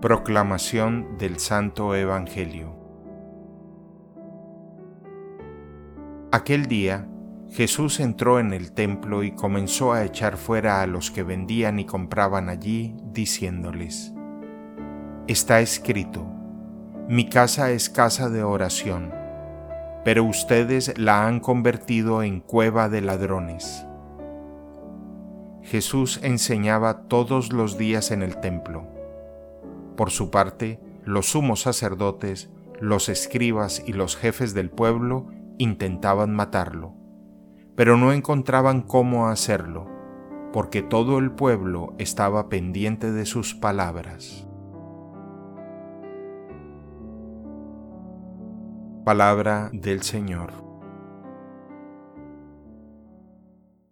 Proclamación del Santo Evangelio Aquel día, Jesús entró en el templo y comenzó a echar fuera a los que vendían y compraban allí, diciéndoles, Está escrito, mi casa es casa de oración, pero ustedes la han convertido en cueva de ladrones. Jesús enseñaba todos los días en el templo por su parte, los sumos sacerdotes, los escribas y los jefes del pueblo intentaban matarlo, pero no encontraban cómo hacerlo, porque todo el pueblo estaba pendiente de sus palabras. Palabra del Señor.